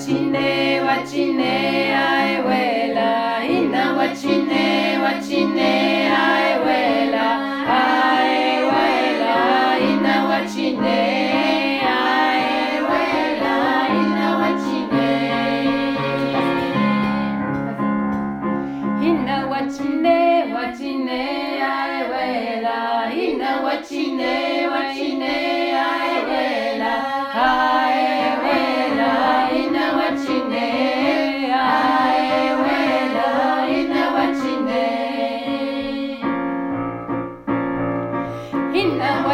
wachine wachine aiwela ina wachine wachine aiwela aiwela ina wachine aiwela ina wachine. Ina wachine wachine aiwela ina wachine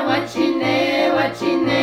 Wachine, Wachine.